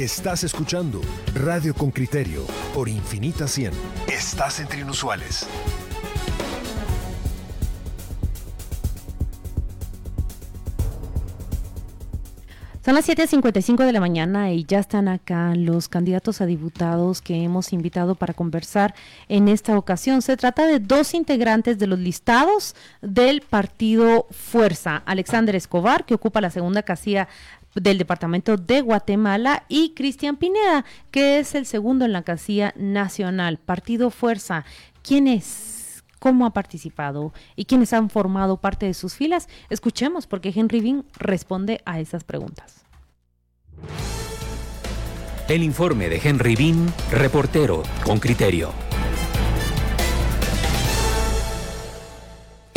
Estás escuchando Radio con Criterio por Infinita 100. Estás entre inusuales. Son las 7.55 de la mañana y ya están acá los candidatos a diputados que hemos invitado para conversar en esta ocasión. Se trata de dos integrantes de los listados del partido Fuerza. Alexander Escobar, que ocupa la segunda casilla del departamento de Guatemala y Cristian Pineda, que es el segundo en la casilla nacional. Partido Fuerza, ¿quién es? cómo ha participado y quiénes han formado parte de sus filas. Escuchemos porque Henry Bean responde a esas preguntas. El informe de Henry Bean, reportero con criterio.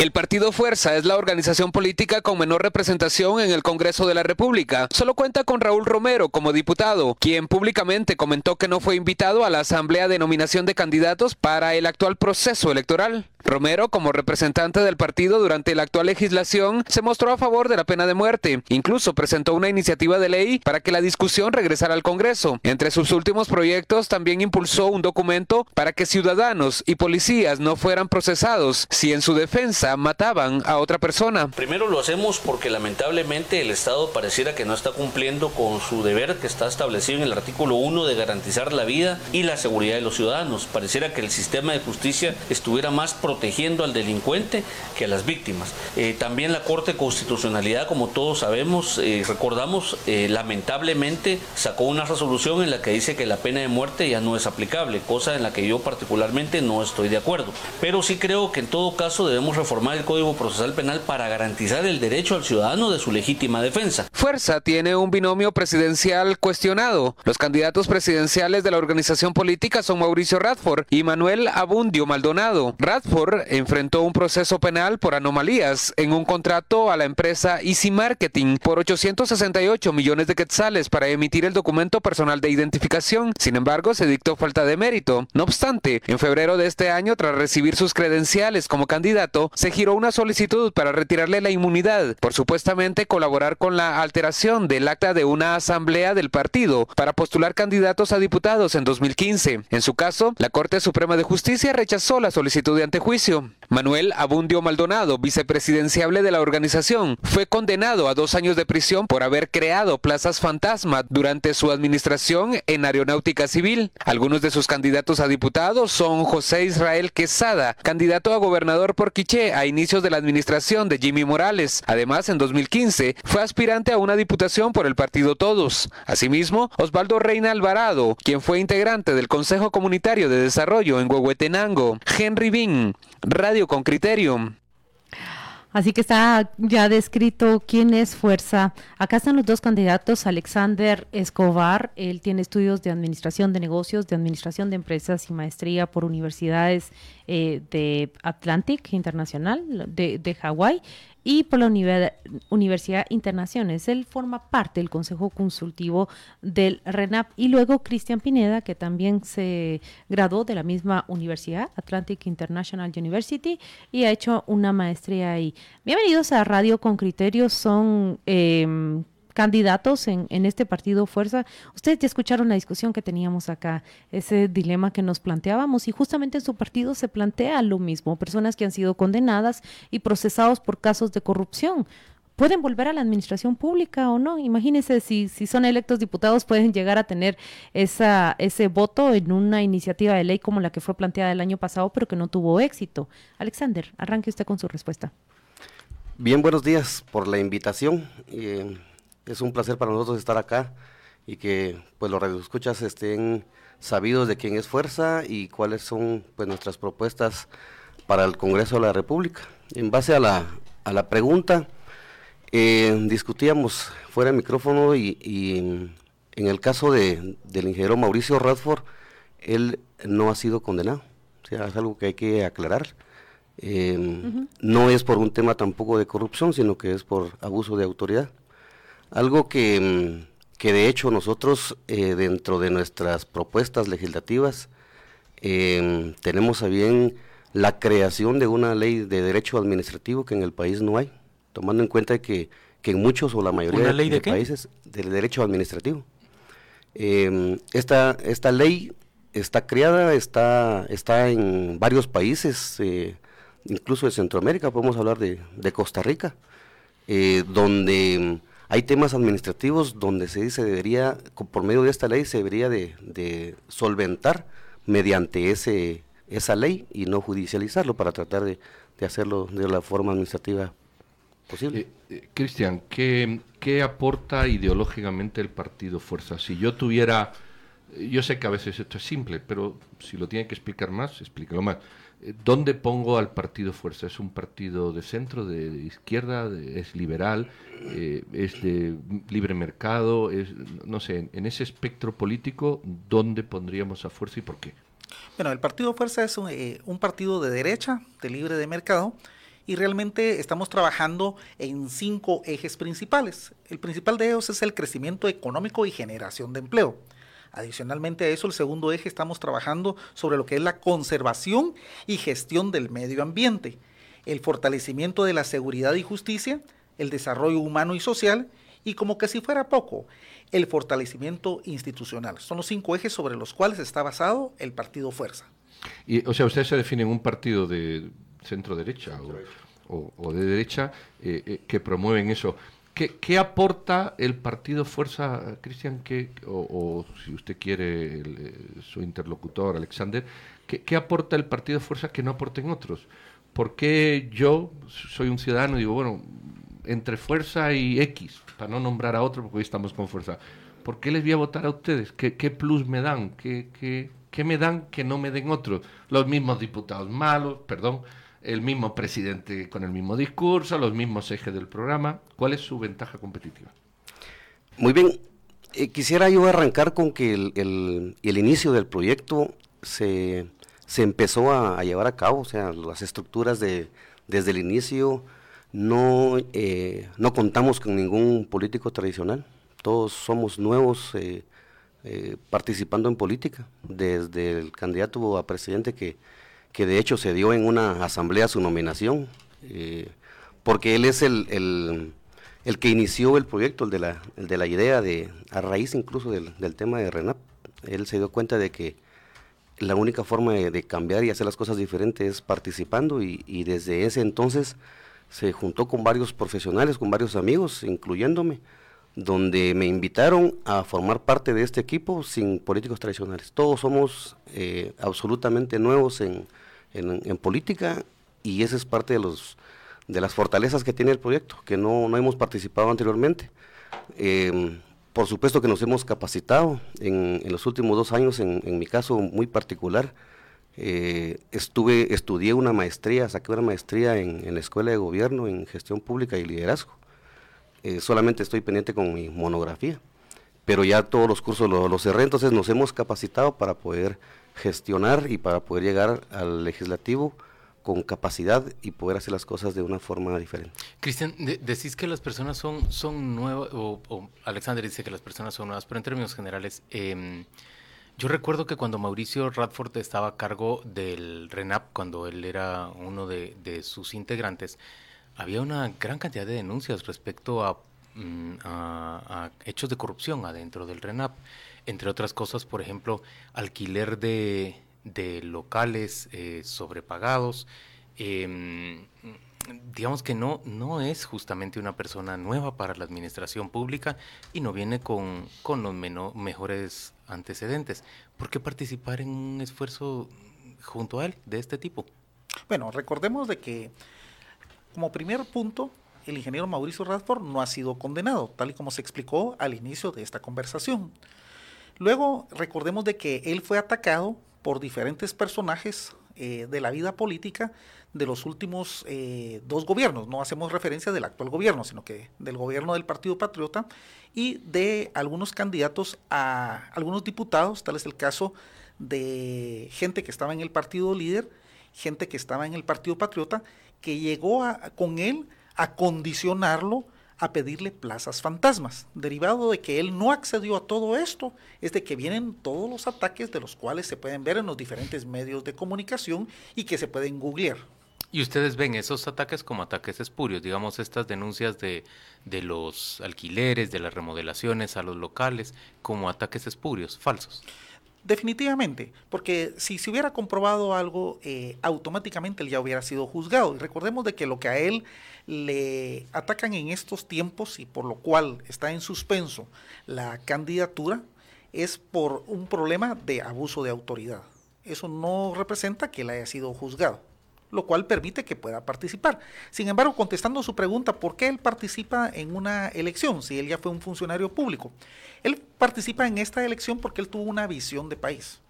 El Partido Fuerza es la organización política con menor representación en el Congreso de la República. Solo cuenta con Raúl Romero como diputado, quien públicamente comentó que no fue invitado a la Asamblea de Nominación de Candidatos para el actual proceso electoral. Romero, como representante del partido durante la actual legislación, se mostró a favor de la pena de muerte. Incluso presentó una iniciativa de ley para que la discusión regresara al Congreso. Entre sus últimos proyectos también impulsó un documento para que ciudadanos y policías no fueran procesados si en su defensa mataban a otra persona. Primero lo hacemos porque lamentablemente el Estado pareciera que no está cumpliendo con su deber que está establecido en el artículo 1 de garantizar la vida y la seguridad de los ciudadanos. Pareciera que el sistema de justicia estuviera más protegiendo al delincuente que a las víctimas. Eh, también la Corte de Constitucionalidad, como todos sabemos, eh, recordamos, eh, lamentablemente sacó una resolución en la que dice que la pena de muerte ya no es aplicable, cosa en la que yo particularmente no estoy de acuerdo. Pero sí creo que en todo caso debemos reformar el Código Procesal Penal para garantizar el derecho al ciudadano de su legítima defensa. Fuerza tiene un binomio presidencial cuestionado. Los candidatos presidenciales de la organización política son Mauricio Radford y Manuel Abundio Maldonado. Radford enfrentó un proceso penal por anomalías en un contrato a la empresa Easy Marketing por 868 millones de quetzales para emitir el documento personal de identificación. Sin embargo, se dictó falta de mérito. No obstante, en febrero de este año, tras recibir sus credenciales como candidato, se giró una solicitud para retirarle la inmunidad por supuestamente colaborar con la alteración del acta de una asamblea del partido para postular candidatos a diputados en 2015. En su caso, la Corte Suprema de Justicia rechazó la solicitud de antejuicio Manuel Abundio Maldonado, vicepresidenciable de la organización, fue condenado a dos años de prisión por haber creado plazas fantasma durante su administración en aeronáutica civil. Algunos de sus candidatos a diputados son José Israel Quesada, candidato a gobernador por Quiché a inicios de la administración de Jimmy Morales. Además, en 2015 fue aspirante a una diputación por el partido Todos. Asimismo, Osvaldo Reina Alvarado, quien fue integrante del Consejo Comunitario de Desarrollo en Huehuetenango. Henry Bin, Radio con Criterio. Así que está ya descrito quién es Fuerza. Acá están los dos candidatos, Alexander Escobar, él tiene estudios de Administración de Negocios, de Administración de Empresas y maestría por universidades eh, de Atlantic Internacional de, de Hawái y por la Universidad Internaciones. Él forma parte del Consejo Consultivo del RENAP y luego Cristian Pineda, que también se graduó de la misma universidad, Atlantic International University, y ha hecho una maestría ahí. Bienvenidos a Radio con Criterios, son... Eh, candidatos en, en, este partido Fuerza. Ustedes ya escucharon la discusión que teníamos acá, ese dilema que nos planteábamos y justamente en su partido se plantea lo mismo, personas que han sido condenadas y procesados por casos de corrupción. ¿Pueden volver a la administración pública o no? Imagínense si, son electos diputados, pueden llegar a tener esa, ese voto en una iniciativa de ley como la que fue planteada el año pasado, pero que no tuvo éxito. Alexander, arranque usted con su respuesta. Bien, buenos días por la invitación. Eh, es un placer para nosotros estar acá y que pues los radioescuchas estén sabidos de quién es Fuerza y cuáles son pues nuestras propuestas para el Congreso de la República. En base a la, a la pregunta, eh, discutíamos fuera de micrófono y, en el caso de, del ingeniero Mauricio Radford, él no ha sido condenado. O sea, es algo que hay que aclarar. Eh, no es por un tema tampoco de corrupción, sino que es por abuso de autoridad. Algo que, mm, que de hecho nosotros eh, dentro de nuestras propuestas legislativas em, tenemos a bien la creación de una ley de derecho administrativo que en el país no hay, tomando en cuenta que, que en muchos o la mayoría de, países del derecho administrativo. Em, esta, esta ley está creada, está, está en varios países, eh, incluso de Centroamérica, podemos hablar de, Costa Rica, eh, donde hay temas administrativos donde se dice debería, por medio de esta ley, se debería de, solventar mediante ese, esa ley y no judicializarlo para tratar de, hacerlo de la forma administrativa posible. Eh, Cristian, ¿qué, ¿qué aporta ideológicamente el partido Fuerza? Si yo tuviera yo sé que a veces esto es simple, pero si lo tiene que explicar más, explíquelo más. ¿Dónde pongo al partido Fuerza? ¿Es un partido de centro, de, izquierda, es liberal, eh, es de libre mercado? No sé, en ese espectro político, ¿dónde pondríamos a Fuerza y por qué? Bueno, el partido Fuerza es un, eh, un partido de derecha, de libre de mercado, y realmente estamos trabajando en cinco ejes principales. El principal de ellos es el crecimiento económico y generación de empleo. Adicionalmente a eso, el segundo eje estamos trabajando sobre lo que es la conservación y gestión del medio ambiente, el fortalecimiento de la seguridad y justicia, el desarrollo humano y social y como que si fuera poco, el fortalecimiento institucional. Son los cinco ejes sobre los cuales está basado el partido Fuerza. Y, o sea, ustedes se definen un partido de centro derecha o, de derecha eh, eh, que promueven eso. ¿Qué, aporta el partido Fuerza, Cristian, o, si usted quiere, eh, su interlocutor, Alexander, ¿qué, aporta el partido Fuerza que no aporten otros? ¿Por qué yo soy un ciudadano y digo, bueno, entre Fuerza y X, para no nombrar a otro, porque hoy estamos con Fuerza, ¿por qué les voy a votar a ustedes? ¿Qué, plus me dan? ¿Qué, ¿Qué me dan que no me den otros? Los mismos diputados malos, perdón, el mismo presidente con el mismo discurso, los mismos ejes del programa. ¿Cuál es su ventaja competitiva? Muy bien. Eh, quisiera yo arrancar con que el, inicio del proyecto se, empezó a, llevar a cabo, o sea, las estructuras de, desde el inicio no, eh, no contamos con ningún político tradicional, todos somos nuevos eh, participando en política, desde el candidato a presidente que, que de hecho se dio en una asamblea su nominación, eh, porque él es el, el, que inició el proyecto, el de la, el de la idea, de, a raíz incluso del, del, tema de RENAP. Él se dio cuenta de que la única forma de, cambiar y hacer las cosas diferentes es participando y, y, desde ese entonces se juntó con varios profesionales, con varios amigos, incluyéndome, donde me invitaron a formar parte de este equipo sin políticos tradicionales. Todos somos eh, absolutamente nuevos en, en, política y esa es parte de, los, de las fortalezas que tiene el proyecto, que no, no hemos participado anteriormente. Em, por supuesto que nos hemos capacitado en, en los últimos dos años, en, en mi caso muy particular. Eh, estuve, estudié una maestría, saqué una maestría en, en, la Escuela de Gobierno en Gestión Pública y Liderazgo. Eh, solamente estoy pendiente con mi monografía, pero ya todos los cursos los, los cerré, entonces nos hemos capacitado para poder gestionar y para poder llegar al legislativo con capacidad y poder hacer las cosas de una forma diferente. Cristian, decís que las personas son, son nuevas, o, Alexander dice que las personas son nuevas, pero en términos generales, em, yo recuerdo que cuando Mauricio Radford estaba a cargo del RENAP, cuando él era uno de, sus integrantes, había una gran cantidad de denuncias respecto a, mm, a hechos de corrupción adentro del RENAP entre otras cosas, por ejemplo, alquiler de, locales eh, sobrepagados. Em, digamos que no, no es justamente una persona nueva para la administración pública y no viene con, con los mejores antecedentes. ¿Por qué participar en un esfuerzo junto a él de este tipo? Bueno, recordemos de que como primer punto, el ingeniero Mauricio Radford no ha sido condenado, tal y como se explicó al inicio de esta conversación. Luego, recordemos de que él fue atacado por diferentes personajes eh, de la vida política de los últimos eh, dos gobiernos. No hacemos referencia del actual gobierno, sino que del gobierno del Partido Patriota y de algunos candidatos a algunos diputados, tal es el caso de gente que estaba en el partido líder, gente que estaba en el Partido Patriota, que llegó con él a condicionarlo a pedirle plazas fantasmas. Derivado de que él no accedió a todo esto, es de que vienen todos los ataques de los cuales se pueden ver en los diferentes medios de comunicación y que se pueden googlear. ¿Y ustedes ven esos ataques como ataques espurios? Digamos, estas denuncias de, de los alquileres, de las remodelaciones a los locales, como ataques espurios, falsos. Definitivamente, porque si se hubiera comprobado algo, eh, automáticamente él ya hubiera sido juzgado. Y recordemos de que lo que a él le atacan en estos tiempos y por lo cual está en suspenso la candidatura es por un problema de abuso de autoridad. Eso no representa que él haya sido juzgado lo cual permite que pueda participar. Sin embargo, contestando su pregunta, ¿por qué él participa en una elección si él ya fue un funcionario público? Él participa en esta elección porque él tuvo una visión de país.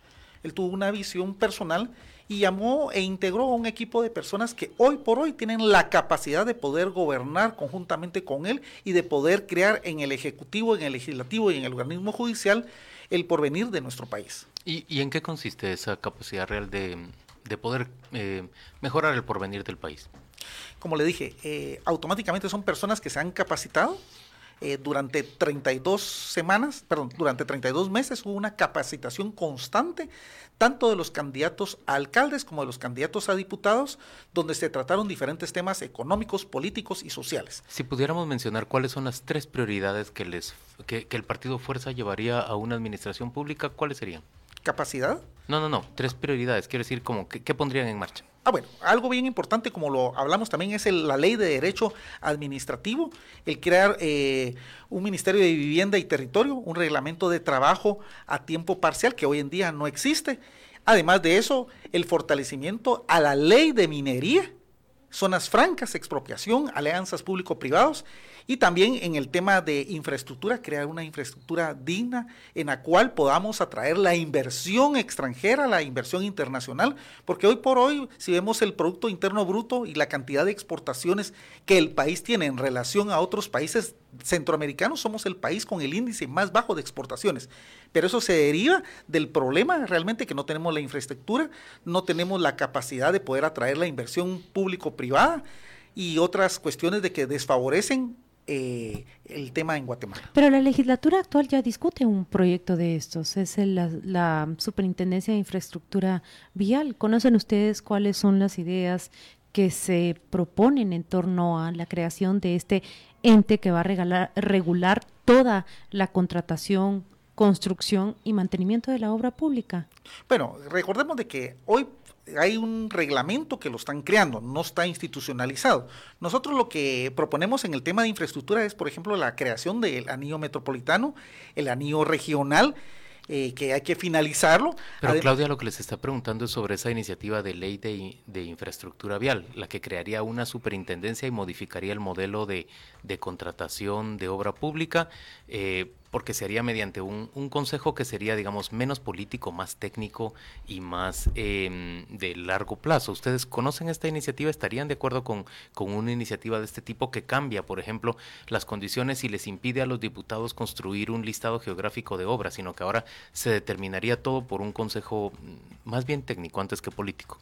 Él tuvo una visión personal y llamó e integró a un equipo de personas que hoy por hoy tienen la capacidad de poder gobernar conjuntamente con él y de poder crear en el Ejecutivo, en el Legislativo y en el organismo judicial el porvenir de nuestro país. ¿Y, y en qué consiste esa capacidad real de, de poder eh, mejorar el porvenir del país? Como le dije, eh, automáticamente son personas que se han capacitado. Eh, durante 32 semanas, perdón, durante 32 meses hubo una capacitación constante, tanto de los candidatos a alcaldes como de los candidatos a diputados, donde se trataron diferentes temas económicos, políticos y sociales. Si pudiéramos mencionar cuáles son las tres prioridades que, les, que el Partido Fuerza llevaría a una administración pública, ¿cuáles serían? Capacidad. No, no, no, tres prioridades, quiero decir, como, ¿qué, pondrían en marcha? Ah, bueno, algo bien importante, como lo hablamos también, es la ley de derecho administrativo, el crear eh, un Ministerio de Vivienda y Territorio, un reglamento de trabajo a tiempo parcial que hoy en día no existe. Además de eso, el fortalecimiento a la ley de minería, zonas francas, expropiación, alianzas público-privados y también en el tema de infraestructura, crear una infraestructura digna en la cual podamos atraer la inversión extranjera, la inversión internacional, porque hoy por hoy, si vemos el Producto Interno Bruto y la cantidad de exportaciones que el país tiene en relación a otros países centroamericanos, somos el país con el índice más bajo de exportaciones. Pero eso se deriva del problema realmente que no tenemos la infraestructura, no tenemos la capacidad de poder atraer la inversión público-privada y otras cuestiones de que desfavorecen eh, el tema en Guatemala. Pero la legislatura actual ya discute un proyecto de estos, es la, Superintendencia de Infraestructura Vial. ¿Conocen ustedes cuáles son las ideas que se proponen en torno a la creación de este ente que va a regular toda la contratación, construcción y mantenimiento de la obra pública? Bueno, recordemos de que hoy hay un reglamento que lo están creando, no está institucionalizado. Nosotros lo que proponemos en el tema de infraestructura es, por ejemplo, la creación del anillo metropolitano, el anillo regional, eh, que hay que finalizarlo. Pero Claudia lo que les está preguntando es sobre esa iniciativa de ley de, infraestructura vial, la que crearía una superintendencia y modificaría el modelo de, contratación de obra pública. Eh, porque sería mediante un, consejo que sería, digamos, menos político, más técnico y más em, de largo plazo. ¿Ustedes conocen esta iniciativa? ¿Estarían de acuerdo con, con una iniciativa de este tipo que cambia, por ejemplo, las condiciones y les impide a los diputados construir un listado geográfico de obras, sino que ahora se determinaría todo por un consejo mm, más bien técnico antes que político?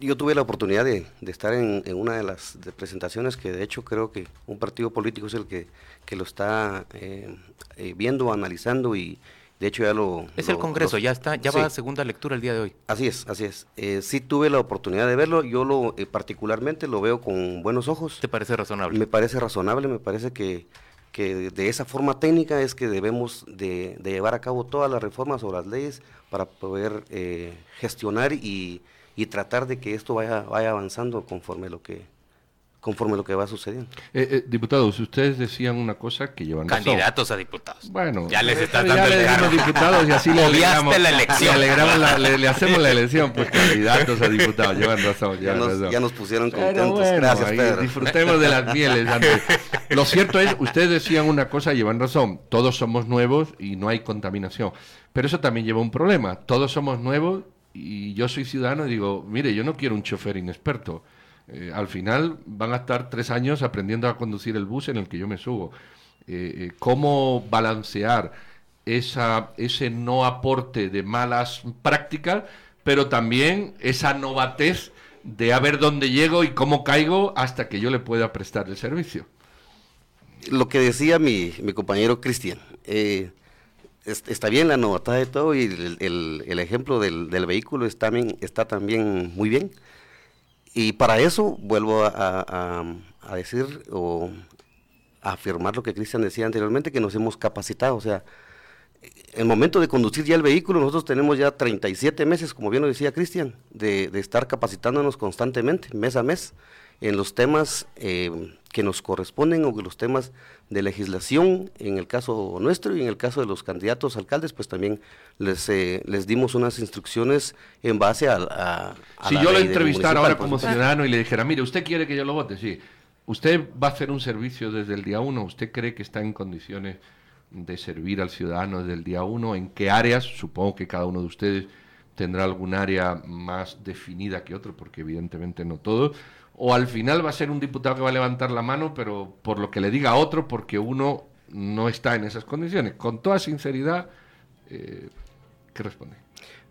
Yo tuve la oportunidad de, estar en, una de las presentaciones que de hecho creo que un partido político es el que, que lo está eh, eh, viendo, analizando y de hecho ya lo... Es el Congreso, ya está, ya va a segunda lectura el día de hoy. Así es, así es. Eh, sí tuve la oportunidad de verlo, yo lo particularmente lo veo con buenos ojos. ¿Te parece razonable? Me parece razonable, me parece que, que de esa forma técnica es que debemos de, de llevar a cabo todas las reformas o las leyes para poder gestionar y y tratar de que esto vaya, vaya avanzando conforme lo que conforme lo que va sucediendo. Eh, eh, diputados, ustedes decían una cosa que llevan Candidatos a diputados. Bueno, ya les están dando ya le diputados y así le alegramos, la elección. Le, hacemos la elección, pues candidatos a diputados, llevan razón. ya, nos, ya nos pusieron contentos. Gracias, Pedro. Disfrutemos de las mieles. Lo cierto es, ustedes decían una cosa y llevan razón. Todos somos nuevos y no hay contaminación. Pero eso también lleva un problema. Todos somos nuevos y yo soy ciudadano y digo, mire, yo no quiero un chofer inexperto. Eh, al final van a estar tres años aprendiendo a conducir el bus en el que yo me subo. Eh, eh, ¿Cómo balancear esa, ese no aporte de malas prácticas, pero también esa novatez de a ver dónde llego y cómo caigo hasta que yo le pueda prestar el servicio? Lo que decía mi, mi compañero Cristian, está bien la novedad de todo y el, ejemplo del, vehículo está, está también muy bien. y para eso vuelvo a, a decir o afirmar lo que Cristian decía anteriormente, que nos hemos capacitado, o sea, el momento de conducir ya el vehículo, nosotros tenemos ya 37 meses, como bien lo decía Cristian, de, estar capacitándonos constantemente, mes a mes, en los temas eh, que nos corresponden o los temas de legislación, en el caso nuestro y en el caso de los candidatos alcaldes, pues también les, eh, les dimos unas instrucciones en base a... a, si yo lo entrevistara ahora como ciudadano y le dijera, mire, ¿usted quiere que yo lo vote? Sí. ¿Usted va a hacer un servicio desde el día uno? ¿Usted cree que está en condiciones de servir al ciudadano desde el día uno, en qué áreas, supongo que cada uno de ustedes tendrá algún área más definida que otro, porque evidentemente no todo, o al final va a ser un diputado que va a levantar la mano, pero por lo que le diga a otro, porque uno no está en esas condiciones. Con toda sinceridad, eh, ¿qué responde?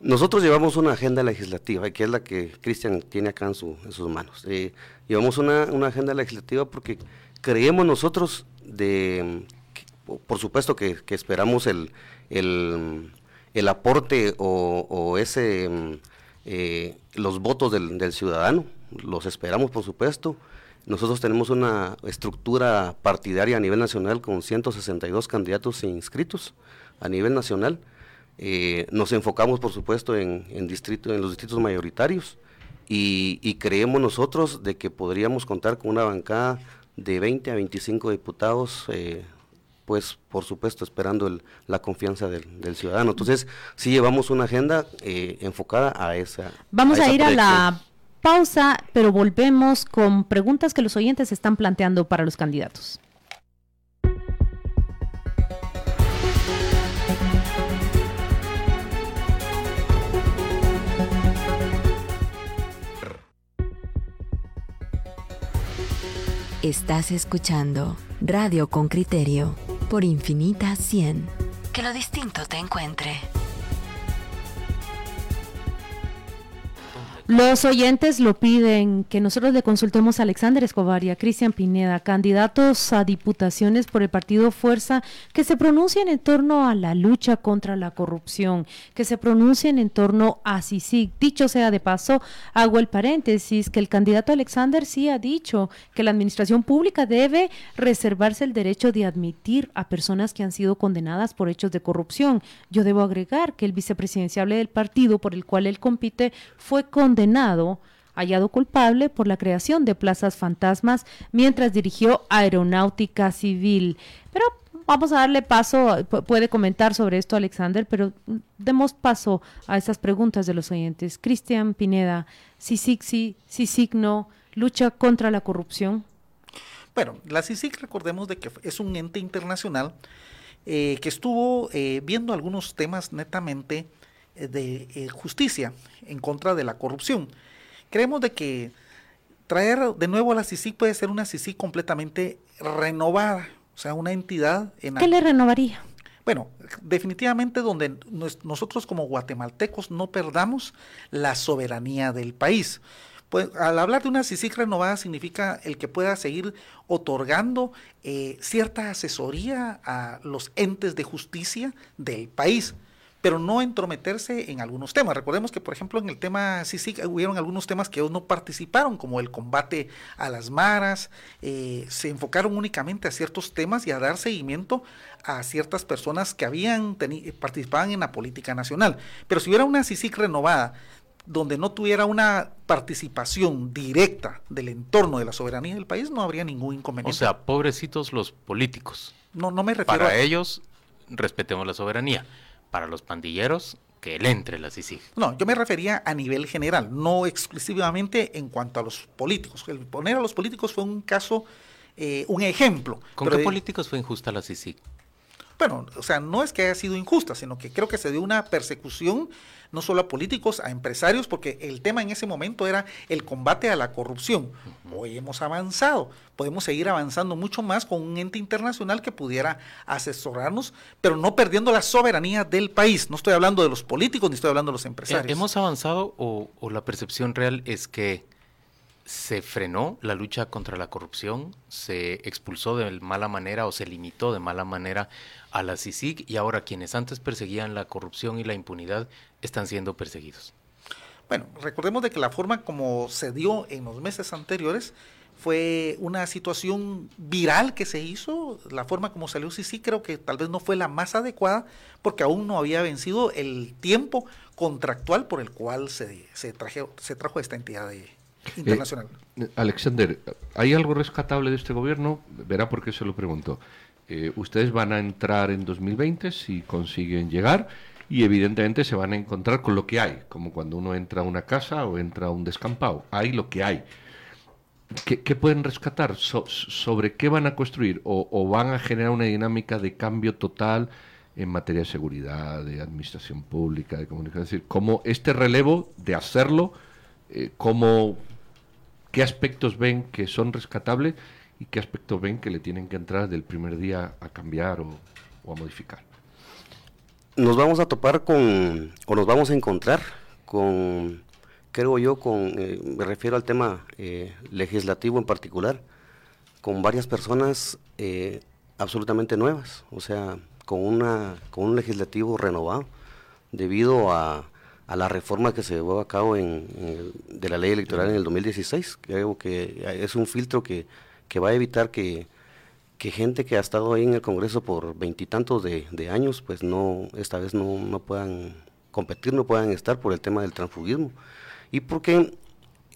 Nosotros llevamos una agenda legislativa, que es la que Cristian tiene acá en, sus manos. Eh, llevamos una, agenda legislativa porque creemos nosotros de por supuesto que, esperamos el, el, aporte o, ese eh, los votos del, ciudadano, los esperamos por supuesto. Nosotros tenemos una estructura partidaria a nivel nacional con 162 candidatos inscritos a nivel nacional. Eh, nos enfocamos, por supuesto, en, en, distrito, en los distritos mayoritarios y, creemos nosotros de que podríamos contar con una bancada de 20 a 25 diputados eh, pues por supuesto esperando la confianza del, ciudadano. Entonces, sí llevamos una agenda eh, enfocada a esa. Vamos a, ir a la pausa, pero volvemos con preguntas que los oyentes están planteando para los candidatos. Estás escuchando Radio con Criterio por Infinita 100. Que lo distinto te encuentre. Los oyentes lo piden que nosotros le consultemos a Alexander Escobar y a Cristian Pineda, candidatos a diputaciones por el partido Fuerza, que se pronuncien en torno a la lucha contra la corrupción, que se pronuncien en torno a CICIG. Dicho sea de paso, hago el paréntesis que el candidato Alexander sí ha dicho que la administración pública debe reservarse el derecho de admitir a personas que han sido condenadas por hechos de corrupción. Yo debo agregar que el vicepresidenciable del partido por el cual él compite fue con condenado, hallado culpable por la creación de plazas fantasmas mientras dirigió aeronáutica civil. Pero vamos a darle paso, puede comentar sobre esto Alexander, pero demos paso a esas preguntas de los oyentes. Cristian Pineda, CICIC sí, CICIC no, lucha contra la corrupción. Bueno, la CICIC recordemos de que es un ente internacional eh, que estuvo eh, viendo algunos temas netamente de eh, justicia en contra de la corrupción. Creemos de que traer de nuevo a la CICIC puede ser una CICIC completamente renovada, o sea, una entidad en... ¿Qué le renovaría? Bueno, definitivamente donde nosotros como guatemaltecos no perdamos la soberanía del país. Pues, al hablar de una CICIC renovada significa el que pueda seguir otorgando eh, cierta asesoría a los entes de justicia del país pero no entrometerse en algunos temas. Recordemos que, por ejemplo, en el tema sí, hubieron algunos temas que no participaron, como el combate a las maras, eh, se enfocaron únicamente a ciertos temas y a dar seguimiento a ciertas personas que habían participaban en la política nacional. Pero si hubiera una CICIC renovada, donde no tuviera una participación directa del entorno de la soberanía del país, no habría ningún inconveniente. O sea, pobrecitos los políticos. No, no me refiero Para ellos, respetemos la soberanía para los pandilleros que él entre la CICIG. No, yo me refería a nivel general, no exclusivamente en cuanto a los políticos. El poner a los políticos fue un caso, eh, un ejemplo. ¿Con qué políticos fue injusta la CICIG? Bueno, o sea, no es que haya sido injusta, sino que creo que se dio una persecución no solo a políticos, a empresarios, porque el tema en ese momento era el combate a la corrupción. Hoy hemos avanzado, podemos seguir avanzando mucho más con un ente internacional que pudiera asesorarnos, pero no perdiendo la soberanía del país. No estoy hablando de los políticos ni estoy hablando de los empresarios. ¿Hemos avanzado o, o la percepción real es que se frenó la lucha contra la corrupción, se expulsó de mala manera o se limitó de mala manera a la CICIG y ahora quienes antes perseguían la corrupción y la impunidad están siendo perseguidos. Bueno, recordemos de que la forma como se dio en los meses anteriores fue una situación viral que se hizo, la forma como salió sí creo que tal vez no fue la más adecuada porque aún no había vencido el tiempo contractual por el cual se, se, se trajo esta entidad internacional. Eh, Alexander, ¿hay algo rescatable de este gobierno? Verá por qué se lo pregunto. Eh, ustedes van a entrar en 2020 si consiguen llegar y evidentemente se van a encontrar con lo que hay, como cuando uno entra a una casa o entra a un descampado. Hay lo que hay. ¿Qué, pueden rescatar? ¿Sobre qué van a construir? O, van a generar una dinámica de cambio total en materia de seguridad, de administración pública, de comunicación? Es decir, cómo este relevo de hacerlo, eh, cómo, qué aspectos ven que son rescatables y qué aspectos ven que le tienen que entrar del primer día a cambiar o, a modificar. Nos vamos a topar con, o nos vamos a encontrar con creo yo, con, eh, me refiero al tema eh, legislativo en particular, con varias personas eh, absolutamente nuevas, o sea, con, una, con un legislativo renovado, debido a, a la reforma que se llevó a cabo en, de la ley electoral en el 2016. Creo que es un filtro que, que va a evitar que, que, gente que ha estado ahí en el Congreso por veintitantos de, de, años, pues no, esta vez no, no puedan competir, no puedan estar por el tema del transfugismo y porque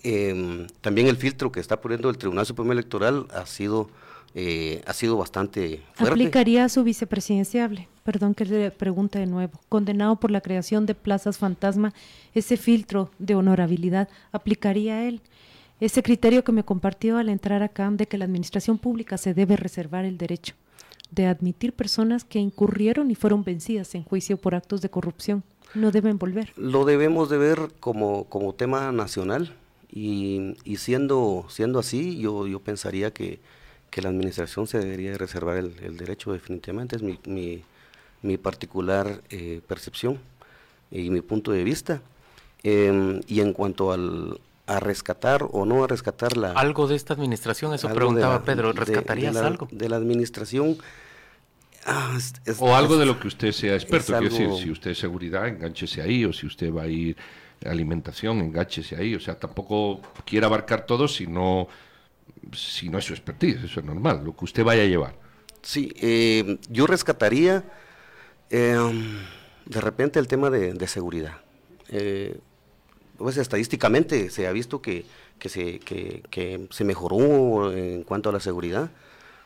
em, también el filtro que está poniendo el Tribunal Supremo Electoral ha sido, eh, ha sido bastante fuerte. ¿Aplicaría su vicepresidenciable? Perdón que le pregunte de nuevo. Condenado por la creación de plazas fantasma, ese filtro de honorabilidad, ¿aplicaría a él? Ese criterio que me compartió al entrar acá de que la administración pública se debe reservar el derecho de admitir personas que incurrieron y fueron vencidas en juicio por actos de corrupción no deben volver. Lo debemos de ver como, como tema nacional y, y siendo, siendo así, yo, yo pensaría que, que la administración se debería reservar el, derecho definitivamente, es mi, mi, mi particular eh, percepción y mi punto de vista. Em, y en cuanto al, a rescatar o no a rescatar la... Algo de esta administración, eso preguntaba Pedro, ¿rescatarías algo? De la administración Ah, o algo de lo que usted sea experto. Quiero decir, si usted es seguridad, engánchese ahí, o si usted va a ir alimentación, engánchese ahí. O sea, tampoco quiere abarcar todo si no, si no es su expertise, eso es normal, lo que usted vaya a llevar. Sí, eh, yo rescataría em, de repente el tema de, seguridad. Eh, pues estadísticamente se ha visto que, que, se, que, que se mejoró en cuanto a la seguridad.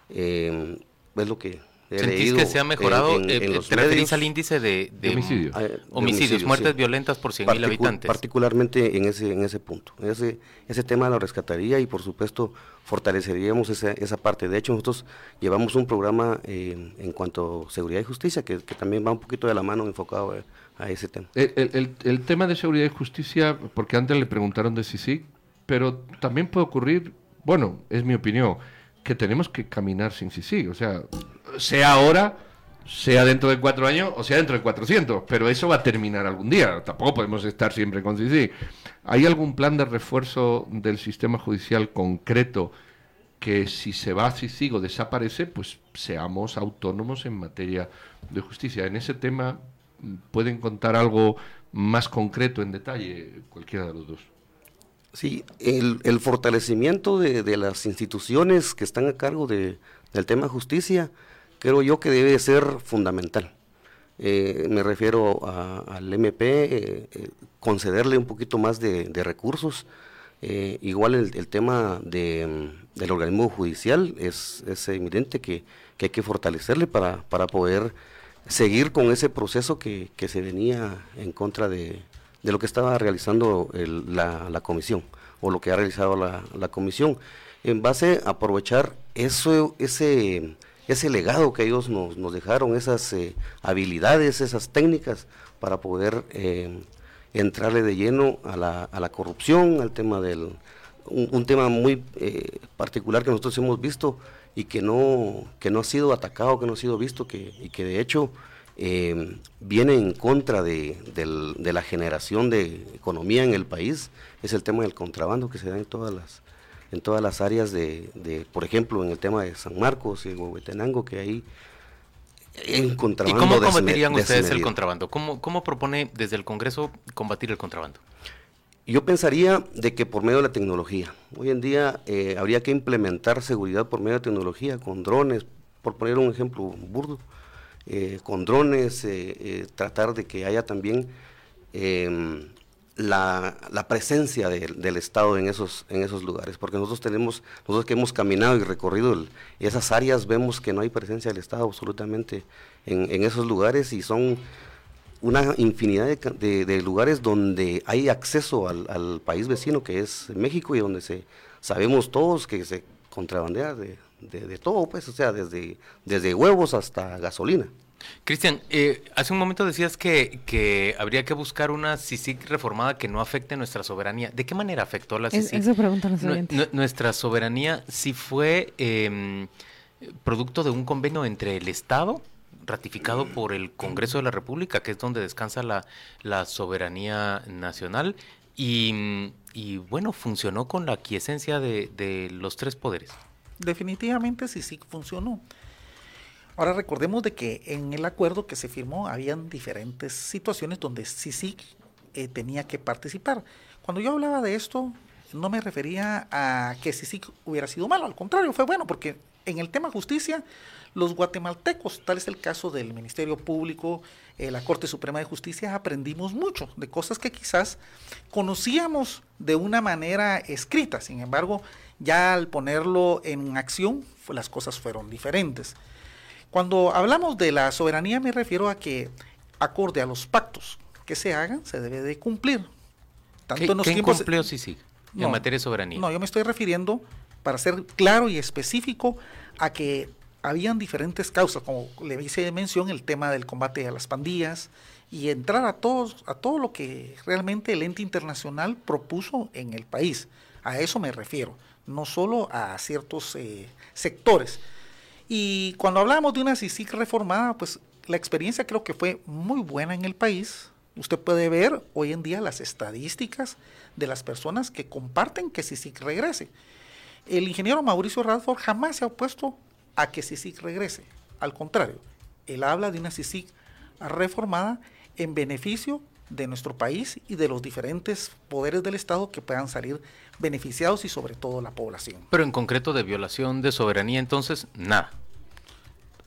Eh, es lo que ¿Sentís que se ha mejorado? En, eh, ¿Te referís al índice de, homicidios, ah, homicidios muertes violentas por 100.000 habitantes? Particularmente en ese, en ese punto. Ese, ese tema lo rescataría y por supuesto fortaleceríamos esa, esa parte. De hecho, nosotros llevamos un programa eh, en cuanto a seguridad y justicia que, también va un poquito de la mano enfocado a, ese tema. El, el, tema de seguridad y justicia, porque antes le preguntaron de si sí, pero también puede ocurrir, bueno, es mi opinión, que tenemos que caminar sin sí sí. O sea, sea ahora, sea dentro de cuatro años o sea dentro de 400, pero eso va a terminar algún día. Tampoco podemos estar siempre con sí ¿Hay algún plan de refuerzo del sistema judicial concreto que si se va CICIG o desaparece, pues seamos autónomos en materia de justicia? En ese tema, ¿pueden contar algo más concreto en detalle cualquiera de los dos? Sí, el, fortalecimiento de, de, las instituciones que están a cargo de, del tema justicia, creo yo que debe ser fundamental. Eh, me refiero al MP, eh, eh, concederle un poquito más de, recursos. igual el, tema de, del organismo judicial es, es evidente que, hay que fortalecerle para, para poder seguir con ese proceso que, se venía en contra de, lo que estaba realizando la, la, comisión o lo que ha realizado la, la comisión. En base a aprovechar eso, ese ese legado que ellos nos, nos dejaron, esas eh, habilidades, esas técnicas para poder eh, entrarle de lleno a la, a la corrupción, al tema del... Un, tema muy eh, particular que nosotros hemos visto y que no, que no ha sido atacado, que no ha sido visto, que, y que de hecho viene en contra de, de la generación de economía en el país, es el tema del contrabando que se da en todas las, en todas las áreas de, por ejemplo, en el tema de San Marcos y Huehuetenango, que ahí en contrabando. ¿Y cómo combatirían ustedes el contrabando? ¿Cómo, ¿Cómo propone desde el Congreso combatir el contrabando? Yo pensaría de que por medio de la tecnología, hoy en día eh, habría que implementar seguridad por medio de tecnología, con drones, por poner un ejemplo burdo, eh, con drones, eh, tratar de que haya también em, la, presencia del Estado en esos, en esos lugares, porque nosotros tenemos, nosotros que hemos caminado y recorrido esas áreas, vemos que no hay presencia del Estado absolutamente en, esos lugares y son una infinidad de, lugares donde hay acceso al, país vecino que es México y donde se sabemos todos que se contrabandea de, todo, pues, o sea, desde, desde huevos hasta gasolina. Cristian, eh, hace un momento decías que, habría que buscar una CICIC reformada que no afecte nuestra soberanía. ¿De qué manera afectó la CICIC? Eso pregunta Nuestra soberanía, si fue em, producto de un convenio entre el Estado ratificado por el Congreso de la República, que es donde descansa la, soberanía nacional, y, bueno, funcionó con la quiesencia de, los tres poderes. Definitivamente sí, sí funcionó. Ahora recordemos de que en el acuerdo que se firmó habían diferentes situaciones donde CICIC eh, tenía que participar. Cuando yo hablaba de esto, no me refería a que CICIC hubiera sido malo, al contrario, fue bueno, porque en el tema justicia los guatemaltecos, tal es el caso del Ministerio Público, eh, la Corte Suprema de Justicia, aprendimos mucho de cosas que quizás conocíamos de una manera escrita, sin embargo, ya al ponerlo en acción, las cosas fueron diferentes. Cuando hablamos de la soberanía me refiero a que, acorde a los pactos que se hagan, se debe de cumplir. Tanto ¿Qué, en los tiempos, sí, sí, en materia de soberanía? No, yo me estoy refiriendo, para ser claro y específico, a que habían diferentes causas, como le hice mención, el tema del combate a las pandillas y entrar a todos, a todo lo que realmente el ente internacional propuso en el país. A eso me refiero, no solo a ciertos eh, sectores. Y cuando hablamos de una CICIC reformada, pues la experiencia creo que fue muy buena en el país. Usted puede ver hoy en día las estadísticas de las personas que comparten que CICIC regrese. El ingeniero Mauricio Radford jamás se ha opuesto a que CICIC regrese. Al contrario, él habla de una CICIC reformada en beneficio de nuestro país y de los diferentes poderes del Estado que puedan salir beneficiados y sobre todo la población. Pero en concreto de violación de soberanía, entonces, nada.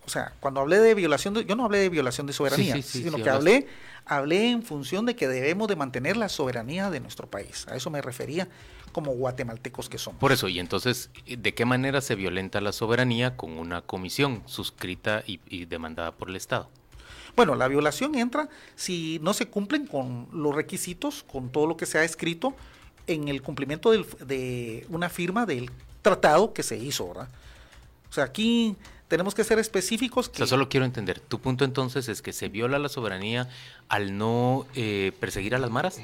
O sea, cuando hablé de violación, de, yo no hablé de violación de soberanía, sino que hablé, hablé en función de que debemos de mantener la soberanía de nuestro país. A eso me refería como guatemaltecos que somos. Por eso, y entonces, ¿de qué manera se violenta la soberanía con una comisión suscrita y, demandada por el Estado? Bueno, la violación entra si no se cumplen con los requisitos, con todo lo que se ha escrito en el cumplimiento de una firma del tratado que se hizo, ¿verdad? O sea, aquí tenemos que ser específicos. Que... O sea, solo quiero entender, tu punto entonces es que se viola la soberanía al no eh, perseguir a las maras.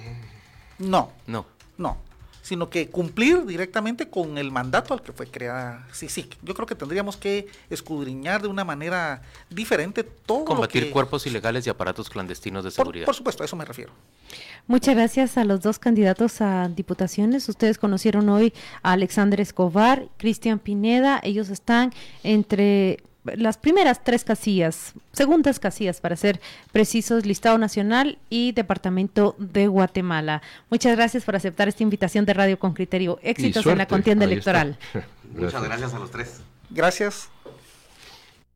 No. No. No sino que cumplir directamente con el mandato al que fue creada CICIC. Yo creo que tendríamos que escudriñar de una manera diferente todo Combatir cuerpos ilegales y aparatos clandestinos de seguridad. Por, supuesto, a eso me refiero. Muchas gracias a los dos candidatos a diputaciones. Ustedes conocieron hoy a Alexander Escobar, Cristian Pineda. Ellos están entre las primeras tres casillas, segundas casillas para ser precisos, Listado Nacional y Departamento de Guatemala. Muchas gracias por aceptar esta invitación de Radio con Criterio. Éxitos en la contienda electoral. Muchas gracias a los tres. Gracias.